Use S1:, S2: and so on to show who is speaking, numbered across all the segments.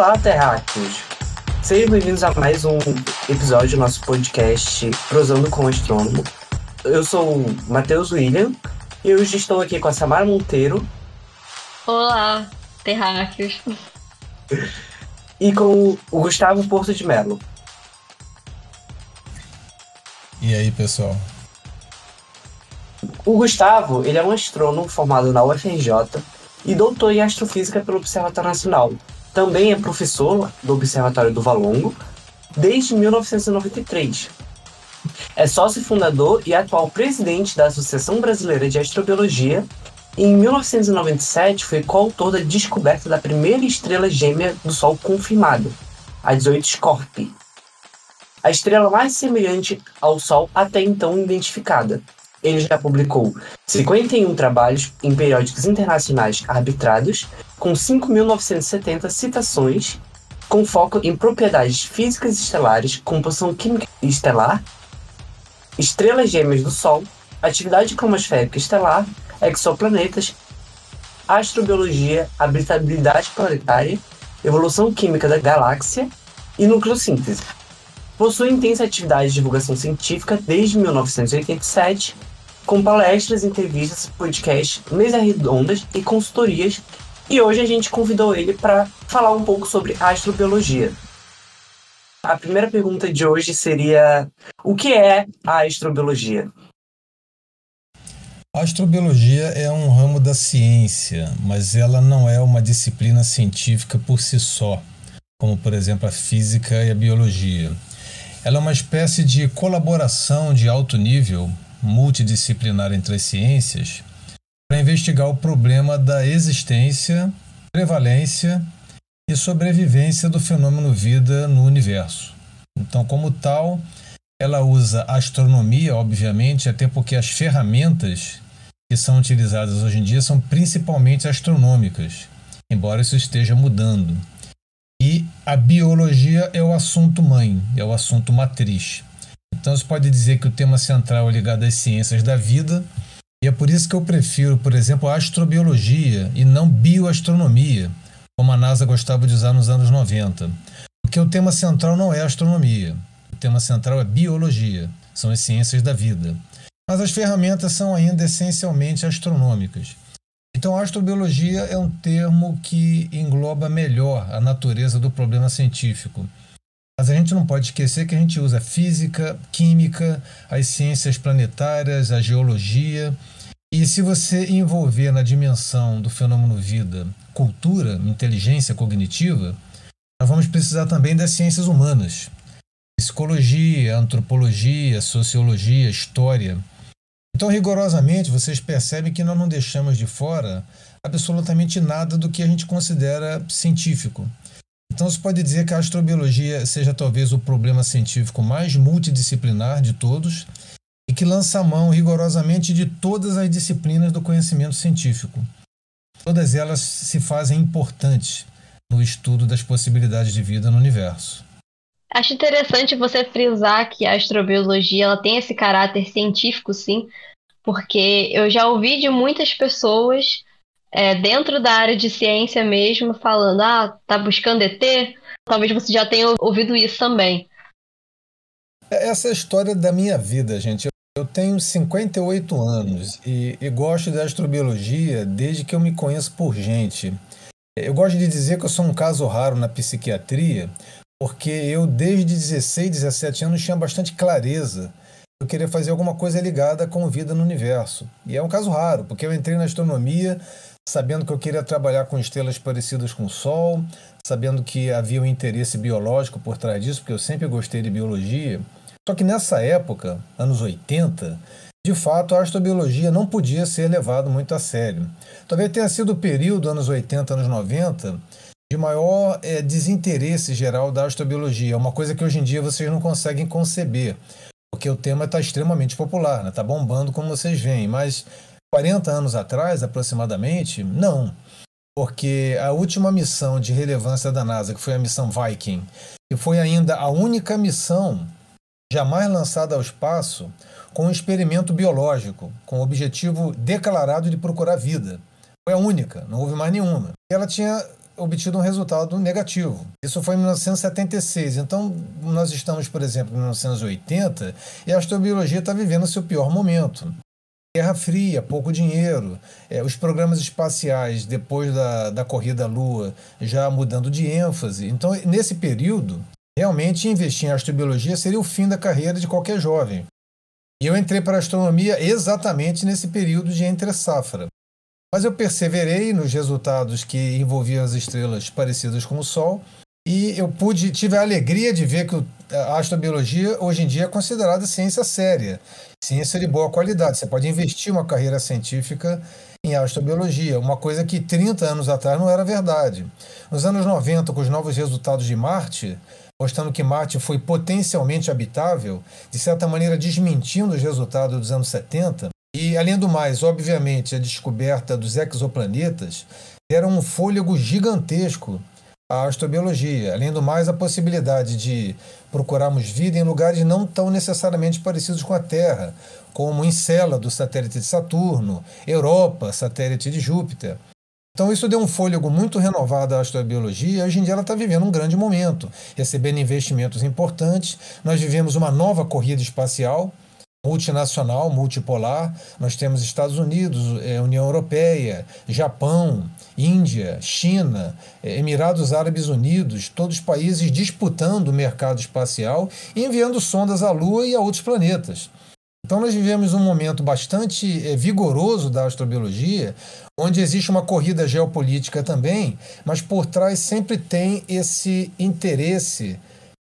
S1: Olá, terráqueos! Sejam bem-vindos a mais um episódio do nosso podcast Prosando com o Astrônomo. Eu sou o Matheus William e hoje estou aqui com a Samara Monteiro.
S2: Olá, terráqueos!
S1: E com o Gustavo Porto de Melo.
S3: E aí, pessoal?
S1: O Gustavo, ele é um astrônomo formado na UFRJ e doutor em astrofísica pelo Observatório Nacional. Também é professor do Observatório do Valongo desde 1993. É sócio fundador e atual presidente da Associação Brasileira de Astrobiologia. E em 1997 foi coautor da descoberta da primeira estrela gêmea do Sol confirmada, a 18 Scorpii, a estrela mais semelhante ao Sol até então identificada. Ele já publicou 51 trabalhos em periódicos internacionais arbitrados, com 5.970 citações, com foco em propriedades físicas estelares, composição química estelar, estrelas gêmeas do Sol, atividade cromosférica estelar, exoplanetas, astrobiologia, habitabilidade planetária, evolução química da galáxia e nucleossíntese. Possui intensa atividade de divulgação científica desde 1987 com palestras, entrevistas, podcasts, mesas redondas e consultorias. E hoje a gente convidou ele para falar um pouco sobre astrobiologia. A primeira pergunta de hoje seria: o que é a astrobiologia?
S3: A astrobiologia é um ramo da ciência, mas ela não é uma disciplina científica por si só, como por exemplo a física e a biologia. Ela é uma espécie de colaboração de alto nível multidisciplinar entre as ciências para investigar o problema da existência, prevalência e sobrevivência do fenômeno vida no universo. Então, como tal, ela usa astronomia, obviamente, até porque as ferramentas que são utilizadas hoje em dia são principalmente astronômicas, embora isso esteja mudando. E a biologia é o assunto mãe, é o assunto matriz. Então você pode dizer que o tema central é ligado às ciências da vida, e é por isso que eu prefiro, por exemplo, a astrobiologia e não bioastronomia, como a NASA gostava de usar nos anos 90. Porque o tema central não é astronomia, o tema central é biologia, são as ciências da vida. Mas as ferramentas são ainda essencialmente astronômicas. Então, a astrobiologia é um termo que engloba melhor a natureza do problema científico mas a gente não pode esquecer que a gente usa física, química, as ciências planetárias, a geologia. E se você envolver na dimensão do fenômeno vida cultura, inteligência cognitiva, nós vamos precisar também das ciências humanas. Psicologia, antropologia, sociologia, história. Então, rigorosamente, vocês percebem que nós não deixamos de fora absolutamente nada do que a gente considera científico. Então se pode dizer que a astrobiologia seja talvez o problema científico mais multidisciplinar de todos e que lança a mão rigorosamente de todas as disciplinas do conhecimento científico. Todas elas se fazem importantes no estudo das possibilidades de vida no universo.
S2: Acho interessante você frisar que a astrobiologia ela tem esse caráter científico, sim, porque eu já ouvi de muitas pessoas é, dentro da área de ciência mesmo, falando, ah, tá buscando ET? Talvez você já tenha ouvido isso também.
S3: Essa é a história da minha vida, gente. Eu tenho 58 anos e, e gosto de astrobiologia desde que eu me conheço por gente. Eu gosto de dizer que eu sou um caso raro na psiquiatria, porque eu, desde 16, 17 anos, tinha bastante clareza. Eu queria fazer alguma coisa ligada com vida no universo. E é um caso raro, porque eu entrei na astronomia sabendo que eu queria trabalhar com estrelas parecidas com o Sol, sabendo que havia um interesse biológico por trás disso, porque eu sempre gostei de biologia. Só que nessa época, anos 80, de fato a astrobiologia não podia ser levado muito a sério. Talvez tenha sido o período, anos 80, anos 90, de maior é, desinteresse geral da astrobiologia, uma coisa que hoje em dia vocês não conseguem conceber, porque o tema está extremamente popular, está né? Tá bombando como vocês veem, mas 40 anos atrás, aproximadamente, não. Porque a última missão de relevância da NASA, que foi a missão Viking, que foi ainda a única missão jamais lançada ao espaço com um experimento biológico, com o objetivo declarado de procurar vida. Foi a única, não houve mais nenhuma. Ela tinha obtido um resultado negativo. Isso foi em 1976. Então, nós estamos, por exemplo, em 1980 e a astrobiologia está vivendo seu pior momento. Guerra Fria, pouco dinheiro, é, os programas espaciais depois da, da corrida à Lua já mudando de ênfase. Então, nesse período, realmente investir em astrobiologia seria o fim da carreira de qualquer jovem. E eu entrei para a astronomia exatamente nesse período de entre-safra. Mas eu perseverei nos resultados que envolviam as estrelas parecidas com o Sol e eu pude tive a alegria de ver que a astrobiologia hoje em dia é considerada ciência séria, ciência de boa qualidade. Você pode investir uma carreira científica em astrobiologia, uma coisa que 30 anos atrás não era verdade. Nos anos 90, com os novos resultados de Marte, mostrando que Marte foi potencialmente habitável, de certa maneira desmentindo os resultados dos anos 70, e, além do mais, obviamente, a descoberta dos exoplanetas era um fôlego gigantesco à astrobiologia. Além do mais, a possibilidade de procurarmos vida em lugares não tão necessariamente parecidos com a Terra, como Encélado, satélite de Saturno, Europa, satélite de Júpiter. Então isso deu um fôlego muito renovado à astrobiologia hoje em dia ela está vivendo um grande momento, recebendo investimentos importantes. Nós vivemos uma nova corrida espacial, multinacional, multipolar. Nós temos Estados Unidos, é, União Europeia, Japão, Índia, China, é, Emirados Árabes Unidos, todos os países disputando o mercado espacial e enviando sondas à Lua e a outros planetas. Então, nós vivemos um momento bastante é, vigoroso da astrobiologia, onde existe uma corrida geopolítica também, mas por trás sempre tem esse interesse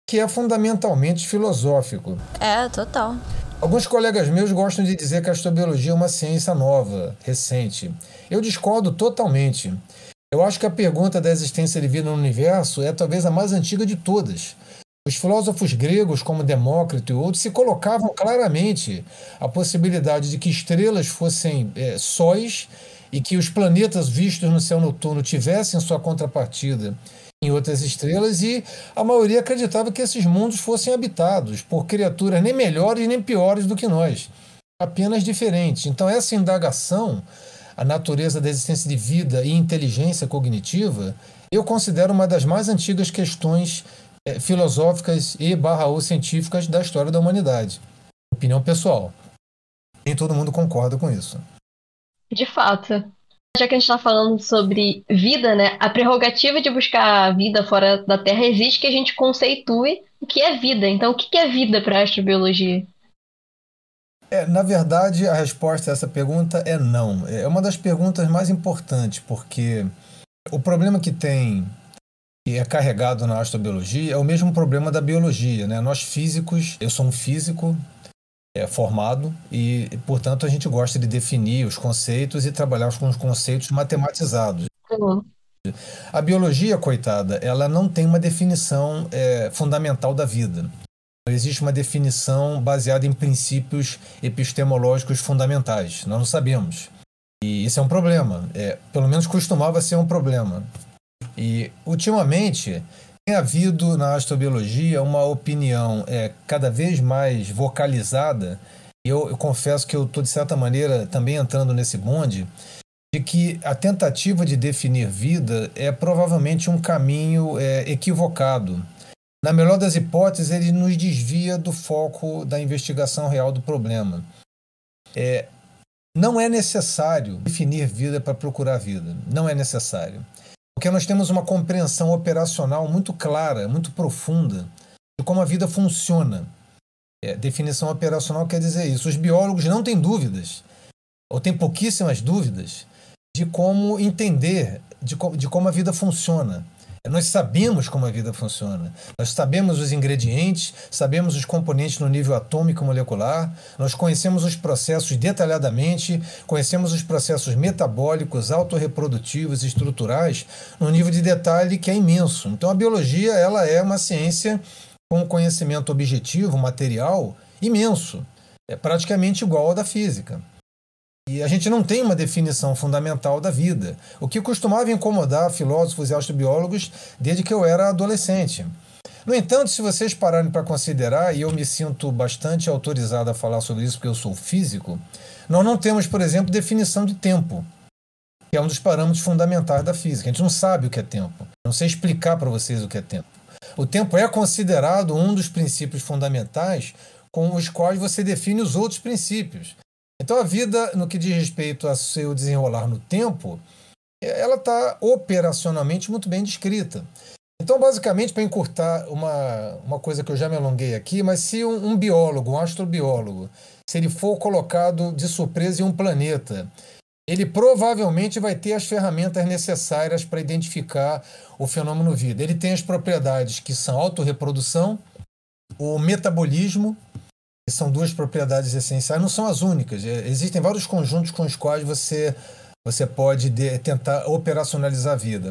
S3: que é fundamentalmente filosófico.
S2: É, total.
S3: Alguns colegas meus gostam de dizer que a astrobiologia é uma ciência nova, recente. Eu discordo totalmente. Eu acho que a pergunta da existência de vida no universo é talvez a mais antiga de todas. Os filósofos gregos, como Demócrito e outros, se colocavam claramente a possibilidade de que estrelas fossem é, sóis e que os planetas vistos no céu noturno tivessem sua contrapartida em outras estrelas e a maioria acreditava que esses mundos fossem habitados por criaturas nem melhores nem piores do que nós, apenas diferentes. Então, essa indagação, a natureza da existência de vida e inteligência cognitiva, eu considero uma das mais antigas questões é, filosóficas e barra ou científicas da história da humanidade. Opinião pessoal. Nem todo mundo concorda com isso.
S2: De fato já que a gente está falando sobre vida, né? A prerrogativa de buscar vida fora da Terra exige que a gente conceitue o que é vida. Então, o que é vida para a astrobiologia?
S3: É, na verdade, a resposta a essa pergunta é não. É uma das perguntas mais importantes, porque o problema que tem e é carregado na astrobiologia é o mesmo problema da biologia. Né? Nós físicos, eu sou um físico, é, formado e, portanto, a gente gosta de definir os conceitos e trabalhar com os conceitos matematizados. Uhum. A biologia, coitada, ela não tem uma definição é, fundamental da vida. Não existe uma definição baseada em princípios epistemológicos fundamentais. Nós não sabemos. E isso é um problema. É, pelo menos costumava ser um problema. E, ultimamente, tem havido na astrobiologia uma opinião é, cada vez mais vocalizada, e eu, eu confesso que eu estou, de certa maneira, também entrando nesse bonde, de que a tentativa de definir vida é provavelmente um caminho é, equivocado. Na melhor das hipóteses, ele nos desvia do foco da investigação real do problema. É, não é necessário definir vida para procurar vida. Não é necessário. Porque nós temos uma compreensão operacional muito clara, muito profunda de como a vida funciona. É, definição operacional quer dizer isso. Os biólogos não têm dúvidas, ou têm pouquíssimas dúvidas, de como entender de, co de como a vida funciona. Nós sabemos como a vida funciona. Nós sabemos os ingredientes, sabemos os componentes no nível atômico molecular, nós conhecemos os processos detalhadamente, conhecemos os processos metabólicos, autorreprodutivos estruturais no nível de detalhe que é imenso. Então a biologia ela é uma ciência com conhecimento objetivo, material, imenso. É praticamente igual ao da física. E a gente não tem uma definição fundamental da vida, o que costumava incomodar filósofos e astrobiólogos desde que eu era adolescente. No entanto, se vocês pararem para considerar, e eu me sinto bastante autorizado a falar sobre isso porque eu sou físico, nós não temos, por exemplo, definição de tempo. que é um dos parâmetros fundamentais da física. A gente não sabe o que é tempo. Não sei explicar para vocês o que é tempo. O tempo é considerado um dos princípios fundamentais com os quais você define os outros princípios. Então a vida, no que diz respeito a seu desenrolar no tempo, ela está operacionalmente muito bem descrita. Então, basicamente, para encurtar uma, uma coisa que eu já me alonguei aqui, mas se um, um biólogo, um astrobiólogo, se ele for colocado de surpresa em um planeta, ele provavelmente vai ter as ferramentas necessárias para identificar o fenômeno vida. Ele tem as propriedades que são autorreprodução, o metabolismo, são duas propriedades essenciais, não são as únicas. É, existem vários conjuntos com os quais você, você pode de, tentar operacionalizar a vida.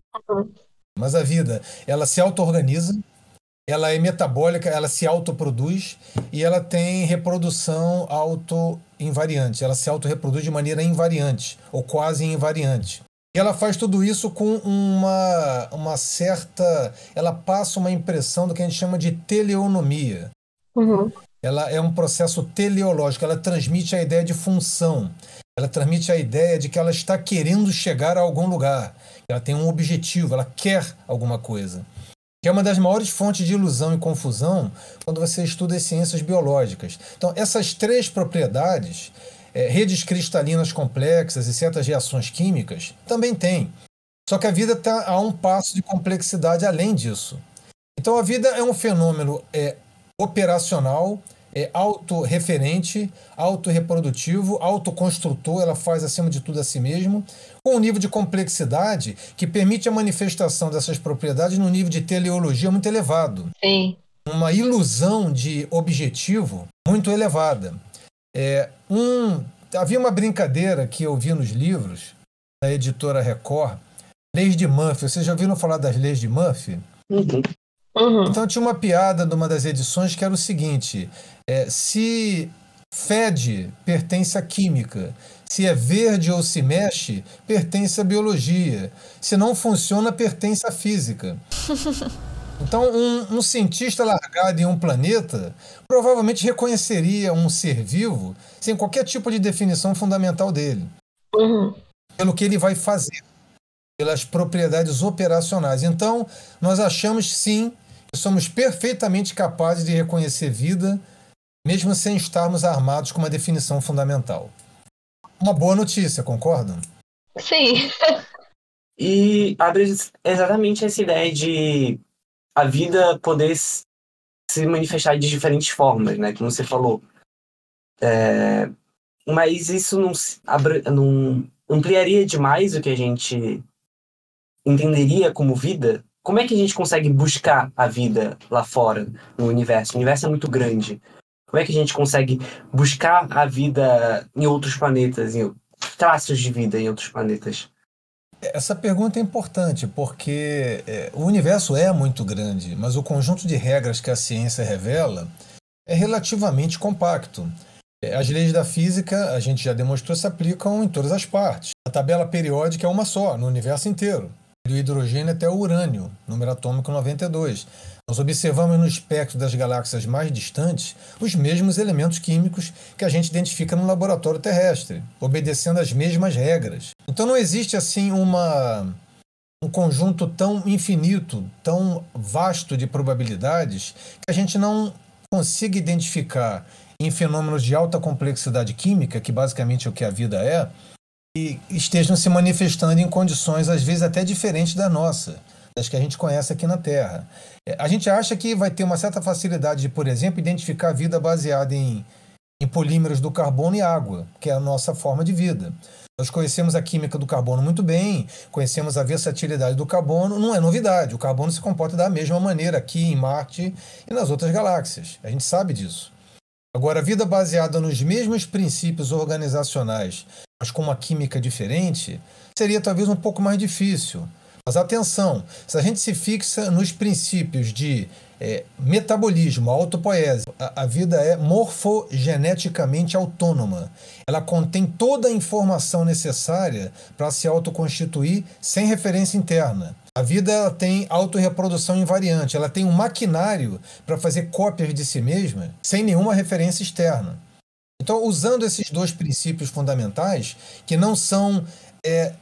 S3: Mas a vida, ela se auto-organiza, ela é metabólica, ela se autoproduz e ela tem reprodução auto-invariante. Ela se auto-reproduz de maneira invariante, ou quase invariante. E ela faz tudo isso com uma, uma certa. Ela passa uma impressão do que a gente chama de teleonomia. Uhum. Ela é um processo teleológico, ela transmite a ideia de função. Ela transmite a ideia de que ela está querendo chegar a algum lugar. Ela tem um objetivo, ela quer alguma coisa que é uma das maiores fontes de ilusão e confusão quando você estuda as ciências biológicas. Então, essas três propriedades, é, redes cristalinas complexas e certas reações químicas, também tem. Só que a vida está a um passo de complexidade além disso. Então, a vida é um fenômeno é, operacional é autorreferente, autorreprodutivo, autoconstrutor, ela faz acima de tudo a si mesmo, com um nível de complexidade que permite a manifestação dessas propriedades num nível de teleologia muito elevado.
S2: Sim.
S3: Uma ilusão de objetivo muito elevada. É, um, havia uma brincadeira que eu vi nos livros da editora Record, Leis de Murphy. Vocês já ouviram falar das leis de Murphy?
S1: Uhum.
S2: Uhum.
S3: Então tinha uma piada numa das edições que era o seguinte: é, se fede, pertence à química. Se é verde ou se mexe, pertence à biologia. Se não funciona, pertence à física. Então, um, um, cientista largado em um planeta provavelmente reconheceria um ser vivo sem qualquer tipo de definição fundamental dele.
S2: Uhum.
S3: Pelo que ele vai fazer, pelas propriedades operacionais. Então, nós achamos sim somos perfeitamente capazes de reconhecer vida mesmo sem estarmos armados com uma definição fundamental. Uma boa notícia, concordam?
S2: Sim.
S1: e abre exatamente essa ideia de a vida poder se manifestar de diferentes formas, né? Como você falou. É... Mas isso não, não ampliaria demais o que a gente entenderia como vida? Como é que a gente consegue buscar a vida lá fora, no universo? O universo é muito grande. Como é que a gente consegue buscar a vida em outros planetas, em traços de vida em outros planetas?
S3: Essa pergunta é importante porque é, o universo é muito grande, mas o conjunto de regras que a ciência revela é relativamente compacto. É, as leis da física, a gente já demonstrou, se aplicam em todas as partes. A tabela periódica é uma só, no universo inteiro. Do hidrogênio até o urânio, número atômico 92. Nós observamos no espectro das galáxias mais distantes os mesmos elementos químicos que a gente identifica no laboratório terrestre, obedecendo às mesmas regras. Então não existe assim uma um conjunto tão infinito, tão vasto de probabilidades que a gente não consiga identificar em fenômenos de alta complexidade química, que basicamente é o que a vida é, estejam se manifestando em condições às vezes até diferentes da nossa das que a gente conhece aqui na Terra. É, a gente acha que vai ter uma certa facilidade de, por exemplo, identificar vida baseada em, em polímeros do carbono e água, que é a nossa forma de vida. Nós conhecemos a química do carbono muito bem, conhecemos a versatilidade do carbono, não é novidade. O carbono se comporta da mesma maneira aqui em Marte e nas outras galáxias. A gente sabe disso. Agora, a vida baseada nos mesmos princípios organizacionais, mas com uma química diferente, seria talvez um pouco mais difícil. Mas atenção, se a gente se fixa nos princípios de é, metabolismo, autopoese, a, a vida é morfogeneticamente autônoma. Ela contém toda a informação necessária para se autoconstituir sem referência interna. A vida ela tem autorreprodução invariante, ela tem um maquinário para fazer cópias de si mesma sem nenhuma referência externa. Então, usando esses dois princípios fundamentais, que não são é,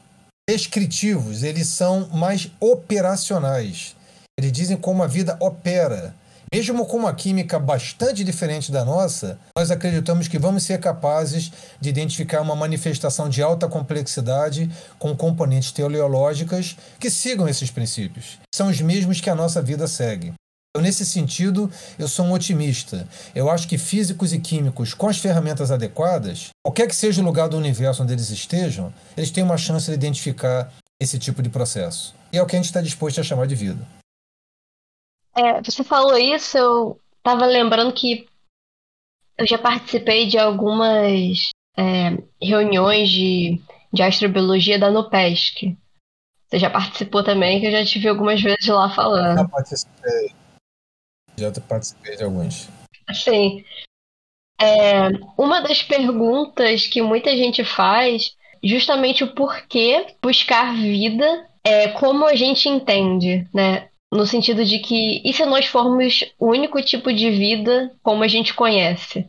S3: descritivos, eles são mais operacionais. Eles dizem como a vida opera. Mesmo com uma química bastante diferente da nossa, nós acreditamos que vamos ser capazes de identificar uma manifestação de alta complexidade com componentes teleológicas que sigam esses princípios. São os mesmos que a nossa vida segue. Então, nesse sentido, eu sou um otimista. Eu acho que físicos e químicos, com as ferramentas adequadas, qualquer que seja o lugar do universo onde eles estejam, eles têm uma chance de identificar esse tipo de processo. E é o que a gente está disposto a chamar de vida.
S2: É, você falou isso, eu estava lembrando que eu já participei de algumas é, reuniões de, de astrobiologia da NUPESC. Você já participou também, que eu já te vi algumas vezes lá falando.
S3: Já participei. Já participei de alguns.
S2: Sim. É, uma das perguntas que muita gente faz, justamente o porquê buscar vida, é como a gente entende, né? No sentido de que, e se nós formos o único tipo de vida como a gente conhece?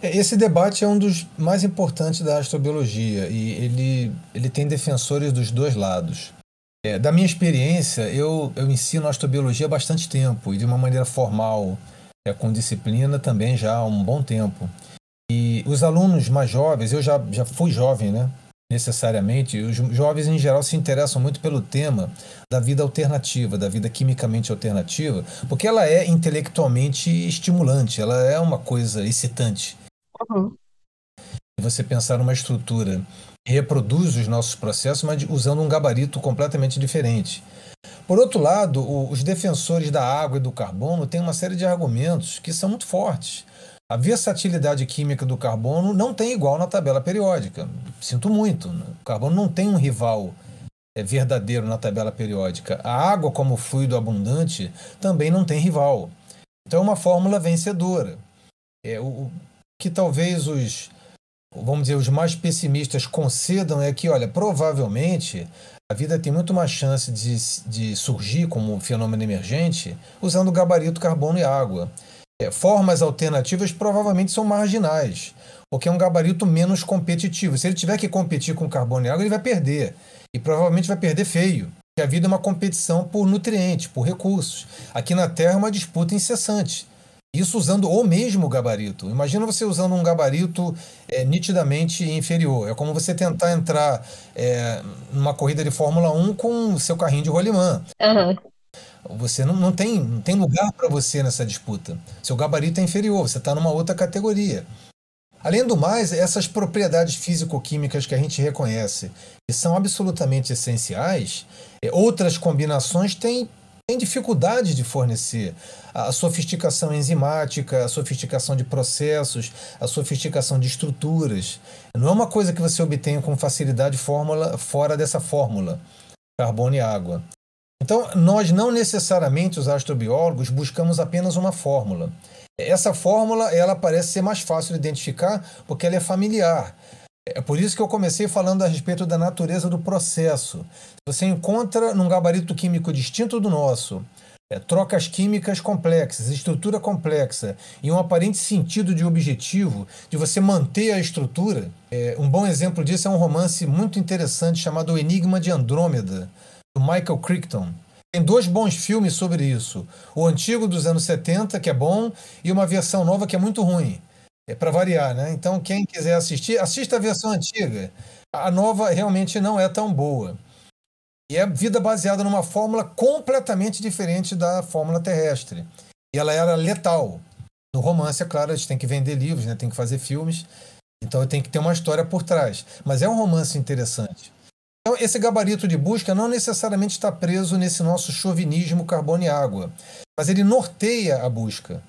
S3: É, esse debate é um dos mais importantes da astrobiologia e ele, ele tem defensores dos dois lados. É, da minha experiência, eu, eu ensino astrobiologia há bastante tempo e de uma maneira formal, é, com disciplina também já há um bom tempo. E os alunos mais jovens, eu já, já fui jovem, né? Necessariamente, os jovens em geral se interessam muito pelo tema da vida alternativa, da vida quimicamente alternativa, porque ela é intelectualmente estimulante, ela é uma coisa excitante. Uhum. Você pensar numa estrutura reproduz os nossos processos, mas usando um gabarito completamente diferente. Por outro lado, os defensores da água e do carbono têm uma série de argumentos que são muito fortes. A versatilidade química do carbono não tem igual na tabela periódica. Sinto muito. Né? O carbono não tem um rival é, verdadeiro na tabela periódica. A água, como fluido abundante, também não tem rival. Então é uma fórmula vencedora. É, o que talvez os vamos dizer, os mais pessimistas concedam é que, olha, provavelmente a vida tem muito mais chance de, de surgir como um fenômeno emergente usando gabarito, carbono e água. É, formas alternativas provavelmente são marginais, porque é um gabarito menos competitivo. Se ele tiver que competir com carbono e água, ele vai perder. E provavelmente vai perder feio. Porque a vida é uma competição por nutrientes, por recursos. Aqui na Terra é uma disputa incessante. Isso usando o mesmo gabarito. Imagina você usando um gabarito é, nitidamente inferior. É como você tentar entrar é, numa corrida de Fórmula 1 com seu carrinho de rolimã. Uhum. Você não, não, tem, não tem lugar para você nessa disputa. Seu gabarito é inferior, você está numa outra categoria. Além do mais, essas propriedades físico-químicas que a gente reconhece, que são absolutamente essenciais, é, outras combinações têm tem dificuldade de fornecer. A sofisticação enzimática, a sofisticação de processos, a sofisticação de estruturas. Não é uma coisa que você obtenha com facilidade fórmula, fora dessa fórmula, carbono e água. Então, nós não necessariamente, os astrobiólogos, buscamos apenas uma fórmula. Essa fórmula ela parece ser mais fácil de identificar porque ela é familiar. É por isso que eu comecei falando a respeito da natureza do processo. Você encontra num gabarito químico distinto do nosso é, trocas químicas complexas, estrutura complexa e um aparente sentido de objetivo de você manter a estrutura. É, um bom exemplo disso é um romance muito interessante chamado O Enigma de Andrômeda, do Michael Crichton. Tem dois bons filmes sobre isso. O antigo dos anos 70, que é bom, e uma versão nova que é muito ruim. É para variar, né? Então, quem quiser assistir, assista a versão antiga. A nova realmente não é tão boa. E é vida baseada numa fórmula completamente diferente da fórmula terrestre. E ela era letal. No romance, é claro, a gente tem que vender livros, né? tem que fazer filmes. Então tem que ter uma história por trás. Mas é um romance interessante. Esse gabarito de busca não necessariamente está preso nesse nosso chauvinismo carbono e água, mas ele norteia a busca.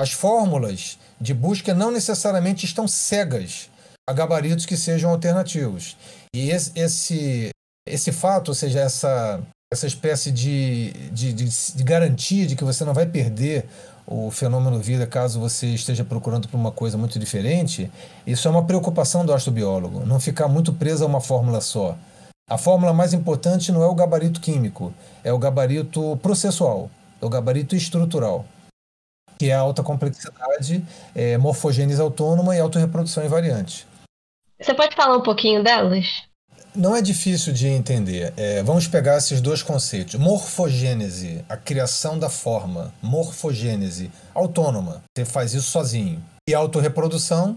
S3: As fórmulas de busca não necessariamente estão cegas a gabaritos que sejam alternativos. E esse, esse, esse fato, ou seja, essa, essa espécie de, de, de, de garantia de que você não vai perder o fenômeno vida caso você esteja procurando por uma coisa muito diferente, isso é uma preocupação do astrobiólogo, não ficar muito preso a uma fórmula só. A fórmula mais importante não é o gabarito químico, é o gabarito processual, é o gabarito estrutural que é alta complexidade, é, morfogênese autônoma e autorreprodução invariante.
S2: Você pode falar um pouquinho delas?
S3: não é difícil de entender. É, vamos pegar esses dois conceitos. Morfogênese, a criação da forma. Morfogênese, autônoma. Você faz isso sozinho. E autorreprodução,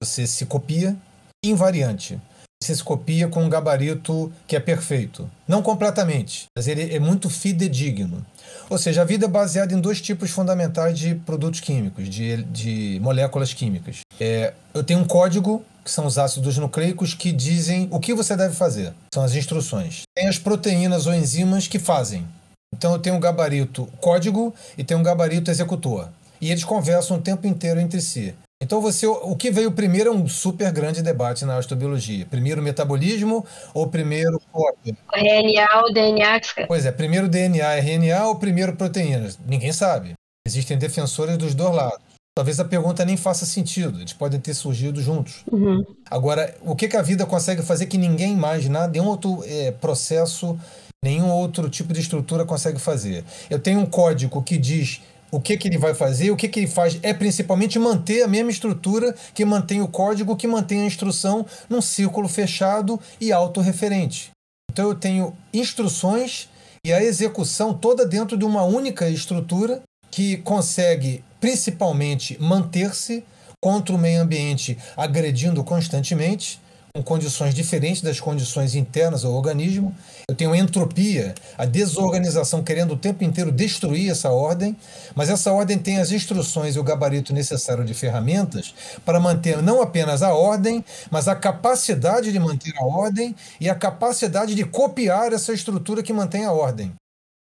S3: você se copia. Invariante. Se copia com um gabarito que é perfeito. Não completamente, mas ele é muito fidedigno. Ou seja, a vida é baseada em dois tipos fundamentais de produtos químicos, de, de moléculas químicas. É, eu tenho um código que são os ácidos nucleicos, que dizem o que você deve fazer. São as instruções. Tem as proteínas ou enzimas que fazem. Então eu tenho um gabarito código e tenho um gabarito executor. E eles conversam o tempo inteiro entre si. Então você, o que veio primeiro é um super grande debate na astrobiologia. Primeiro metabolismo ou primeiro cópia?
S2: RNA ou DNA?
S3: Pois é, primeiro DNA, RNA ou primeiro proteínas? Ninguém sabe. Existem defensores dos dois lados. Talvez a pergunta nem faça sentido, eles podem ter surgido juntos.
S2: Uhum.
S3: Agora, o que, que, a vida consegue fazer que ninguém mais, nada, nenhum outro é, processo, nenhum outro tipo de estrutura consegue fazer? Eu tenho um código que diz o que, que ele vai fazer, o que, que ele faz é principalmente manter a mesma estrutura que mantém o código, que mantém a instrução num círculo fechado e autorreferente. Então eu tenho instruções e a execução toda dentro de uma única estrutura que consegue principalmente manter-se contra o meio ambiente agredindo constantemente, com condições diferentes das condições internas ao organismo. Eu tenho entropia, a desorganização querendo o tempo inteiro destruir essa ordem, mas essa ordem tem as instruções e o gabarito necessário de ferramentas para manter não apenas a ordem, mas a capacidade de manter a ordem e a capacidade de copiar essa estrutura que mantém a ordem.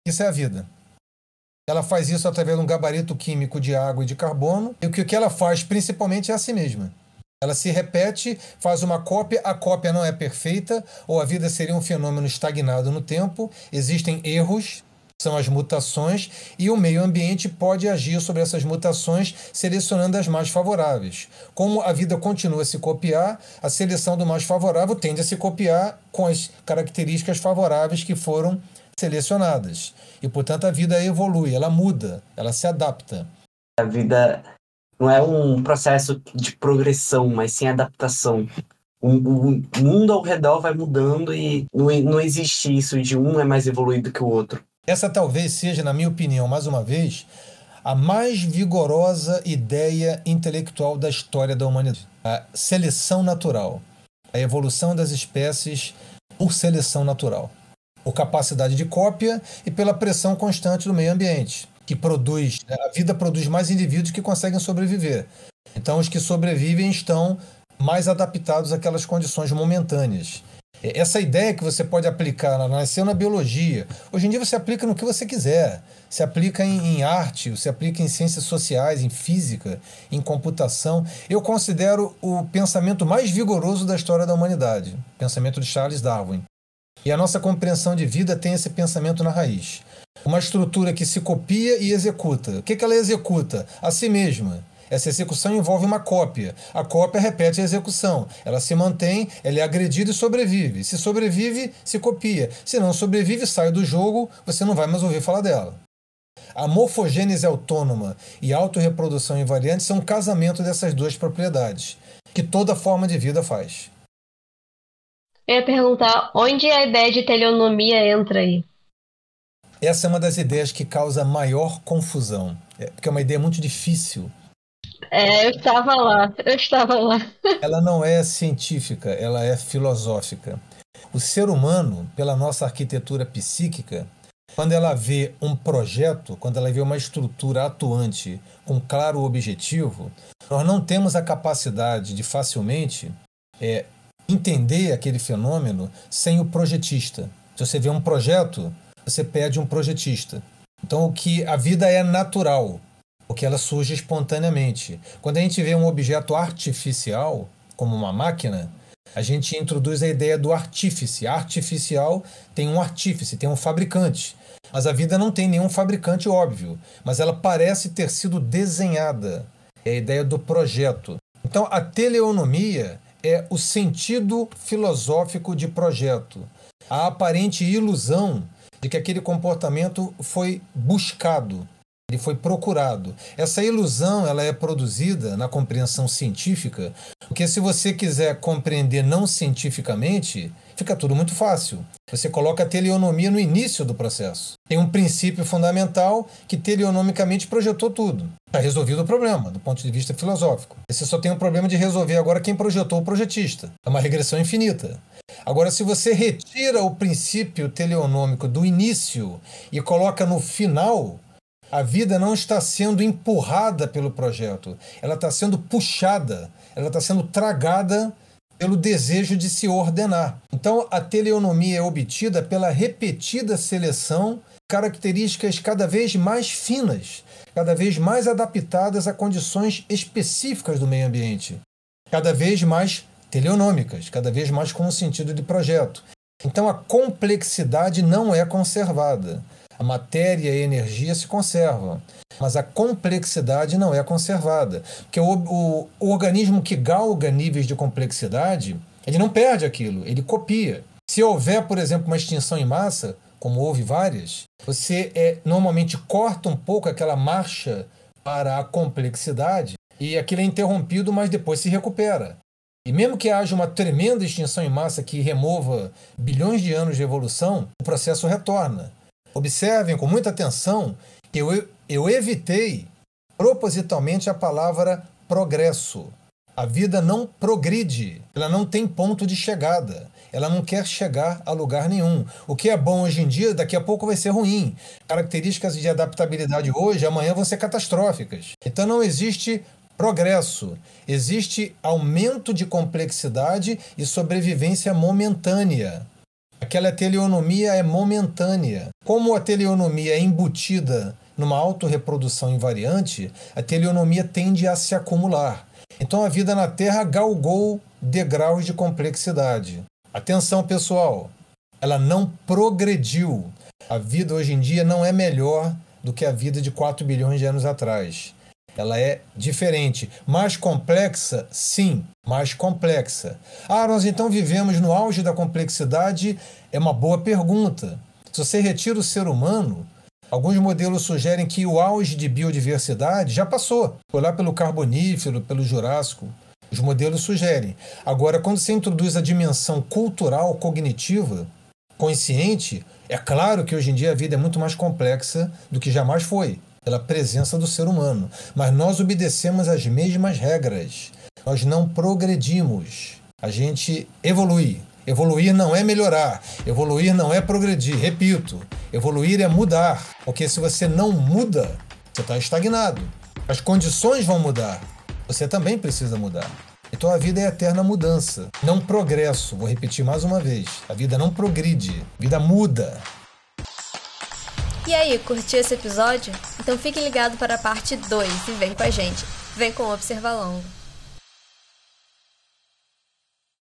S3: Isso é a vida. Ela faz isso através de um gabarito químico de água e de carbono, e o que ela faz principalmente é a si mesma. Ela se repete, faz uma cópia, a cópia não é perfeita, ou a vida seria um fenômeno estagnado no tempo, existem erros, são as mutações, e o meio ambiente pode agir sobre essas mutações, selecionando as mais favoráveis. Como a vida continua a se copiar, a seleção do mais favorável tende a se copiar com as características favoráveis que foram selecionadas. E, portanto, a vida evolui, ela muda, ela se adapta.
S1: A vida não é um processo de progressão, mas sim adaptação. O, o mundo ao redor vai mudando e não, não existe isso de um é mais evoluído que o outro.
S3: Essa talvez seja, na minha opinião, mais uma vez, a mais vigorosa ideia intelectual da história da humanidade. A seleção natural. A evolução das espécies por seleção natural por capacidade de cópia e pela pressão constante do meio ambiente, que produz, né, a vida produz mais indivíduos que conseguem sobreviver. Então, os que sobrevivem estão mais adaptados àquelas condições momentâneas. Essa ideia que você pode aplicar, nasceu na biologia. Hoje em dia você aplica no que você quiser. Se aplica em, em arte, se aplica em ciências sociais, em física, em computação. Eu considero o pensamento mais vigoroso da história da humanidade, o pensamento de Charles Darwin. E a nossa compreensão de vida tem esse pensamento na raiz. Uma estrutura que se copia e executa. O que, que ela executa? A si mesma. Essa execução envolve uma cópia. A cópia repete a execução. Ela se mantém, ela é agredida e sobrevive. Se sobrevive, se copia. Se não sobrevive, sai do jogo, você não vai mais ouvir falar dela. A morfogênese autônoma e autorreprodução invariante são um casamento dessas duas propriedades, que toda forma de vida faz.
S2: Eu ia perguntar onde a ideia de teleonomia entra aí.
S3: Essa é uma das ideias que causa maior confusão, é, porque é uma ideia muito difícil.
S2: É, eu estava lá, eu estava lá.
S3: Ela não é científica, ela é filosófica. O ser humano, pela nossa arquitetura psíquica, quando ela vê um projeto, quando ela vê uma estrutura atuante com claro objetivo, nós não temos a capacidade de facilmente é, entender aquele fenômeno sem o projetista. Se você vê um projeto, você pede um projetista. Então, o que a vida é natural, porque ela surge espontaneamente. Quando a gente vê um objeto artificial, como uma máquina, a gente introduz a ideia do artífice. Artificial tem um artífice, tem um fabricante. Mas a vida não tem nenhum fabricante óbvio, mas ela parece ter sido desenhada. É a ideia do projeto. Então, a teleonomia é o sentido filosófico de projeto, a aparente ilusão de que aquele comportamento foi buscado. ele foi procurado. Essa ilusão ela é produzida na compreensão científica, porque se você quiser compreender não cientificamente, fica tudo muito fácil. Você coloca a teleonomia no início do processo. Tem um princípio fundamental que teleonomicamente projetou tudo. Está resolvido o problema, do ponto de vista filosófico. Você só tem o problema de resolver agora quem projetou o projetista. É uma regressão infinita. Agora, se você retira o princípio teleonômico do início e coloca no final, a vida não está sendo empurrada pelo projeto, ela está sendo puxada, ela está sendo tragada pelo desejo de se ordenar. Então, a teleonomia é obtida pela repetida seleção características cada vez mais finas, cada vez mais adaptadas a condições específicas do meio ambiente, cada vez mais teleonômicas, cada vez mais com o sentido de projeto. Então, a complexidade não é conservada. A matéria e a energia se conservam, mas a complexidade não é conservada. Porque o, o, o organismo que galga níveis de complexidade, ele não perde aquilo, ele copia. Se houver, por exemplo, uma extinção em massa, como houve várias, você é, normalmente corta um pouco aquela marcha para a complexidade e aquilo é interrompido, mas depois se recupera. E mesmo que haja uma tremenda extinção em massa que remova bilhões de anos de evolução, o processo retorna. Observem com muita atenção que eu, eu evitei propositalmente a palavra progresso. A vida não progride, ela não tem ponto de chegada, ela não quer chegar a lugar nenhum. O que é bom hoje em dia, daqui a pouco vai ser ruim. Características de adaptabilidade hoje, amanhã vão ser catastróficas. Então não existe progresso, existe aumento de complexidade e sobrevivência momentânea. Aquela teleonomia é momentânea. Como a teleonomia é embutida numa autorreprodução invariante, a teleonomia tende a se acumular. Então a vida na Terra galgou degraus de complexidade. Atenção, pessoal, ela não progrediu. A vida hoje em dia não é melhor do que a vida de 4 bilhões de anos atrás. Ela é diferente. Mais complexa? Sim, mais complexa. Ah, nós então vivemos no auge da complexidade? É uma boa pergunta. Se você retira o ser humano, alguns modelos sugerem que o auge de biodiversidade já passou. Foi lá pelo Carbonífero, pelo Jurássico. Os modelos sugerem. Agora, quando você introduz a dimensão cultural, cognitiva, consciente, é claro que hoje em dia a vida é muito mais complexa do que jamais foi pela presença do ser humano. Mas nós obedecemos as mesmas regras. Nós não progredimos. A gente evolui. Evoluir não é melhorar. Evoluir não é progredir. Repito, evoluir é mudar. Porque se você não muda, você está estagnado. As condições vão mudar. Você também precisa mudar. Então a vida é eterna mudança, não progresso. Vou repetir mais uma vez: a vida não progride, a vida muda.
S4: E aí, curtiu esse episódio? Então fique ligado para a parte 2 e vem com a gente. Vem com o Observa Longo.